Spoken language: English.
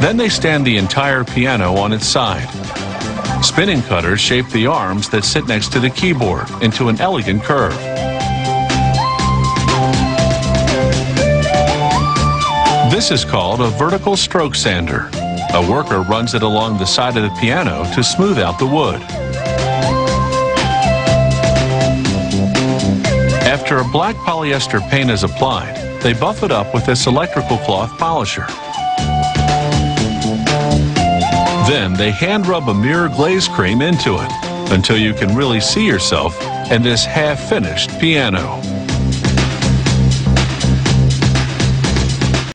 Then they stand the entire piano on its side. Spinning cutters shape the arms that sit next to the keyboard into an elegant curve. This is called a vertical stroke sander. A worker runs it along the side of the piano to smooth out the wood. After a black polyester paint is applied, they buff it up with this electrical cloth polisher. Then they hand rub a mirror glaze cream into it until you can really see yourself in this half-finished piano.